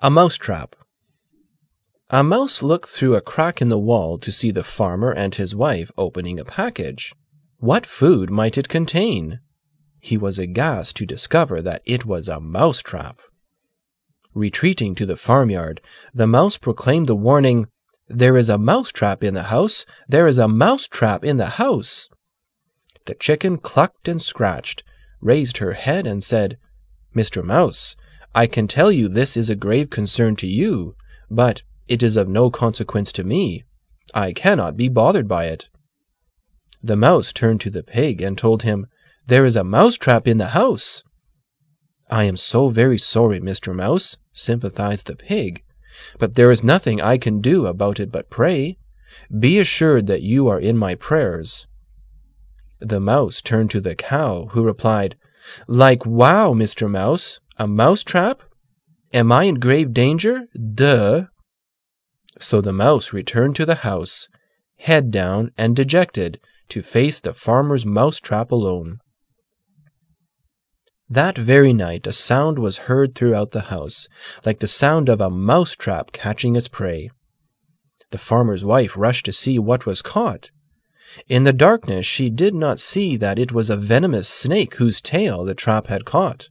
A Mouse Trap A mouse looked through a crack in the wall to see the farmer and his wife opening a package. What food might it contain? He was aghast to discover that it was a mouse trap. Retreating to the farmyard, the mouse proclaimed the warning, There is a mouse trap in the house! There is a mouse trap in the house! The chicken clucked and scratched, raised her head, and said, Mr. Mouse, I can tell you this is a grave concern to you, but it is of no consequence to me. I cannot be bothered by it. The mouse turned to the pig and told him, There is a mouse trap in the house. I am so very sorry, Mr. Mouse, sympathized the pig, but there is nothing I can do about it but pray. Be assured that you are in my prayers. The mouse turned to the cow, who replied, Like wow, Mr. Mouse, a mousetrap? Am I in grave danger? Duh! So the mouse returned to the house, head down and dejected, to face the farmer's mousetrap alone. That very night a sound was heard throughout the house, like the sound of a mousetrap catching its prey. The farmer's wife rushed to see what was caught. In the darkness she did not see that it was a venomous snake whose tail the trap had caught.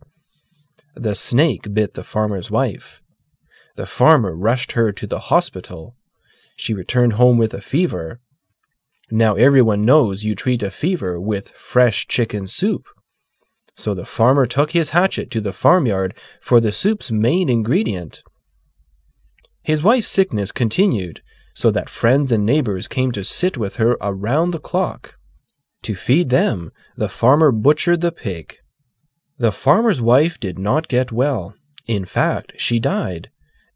The snake bit the farmer's wife. The farmer rushed her to the hospital. She returned home with a fever. Now everyone knows you treat a fever with fresh chicken soup. So the farmer took his hatchet to the farmyard for the soup's main ingredient. His wife's sickness continued, so that friends and neighbors came to sit with her around the clock. To feed them, the farmer butchered the pig. The farmer's wife did not get well. In fact, she died.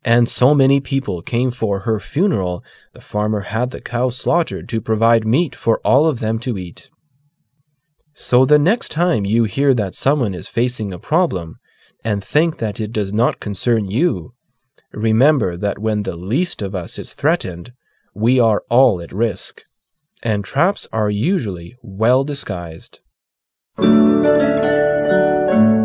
And so many people came for her funeral, the farmer had the cow slaughtered to provide meat for all of them to eat. So the next time you hear that someone is facing a problem and think that it does not concern you, remember that when the least of us is threatened, we are all at risk. And traps are usually well disguised. Thank you.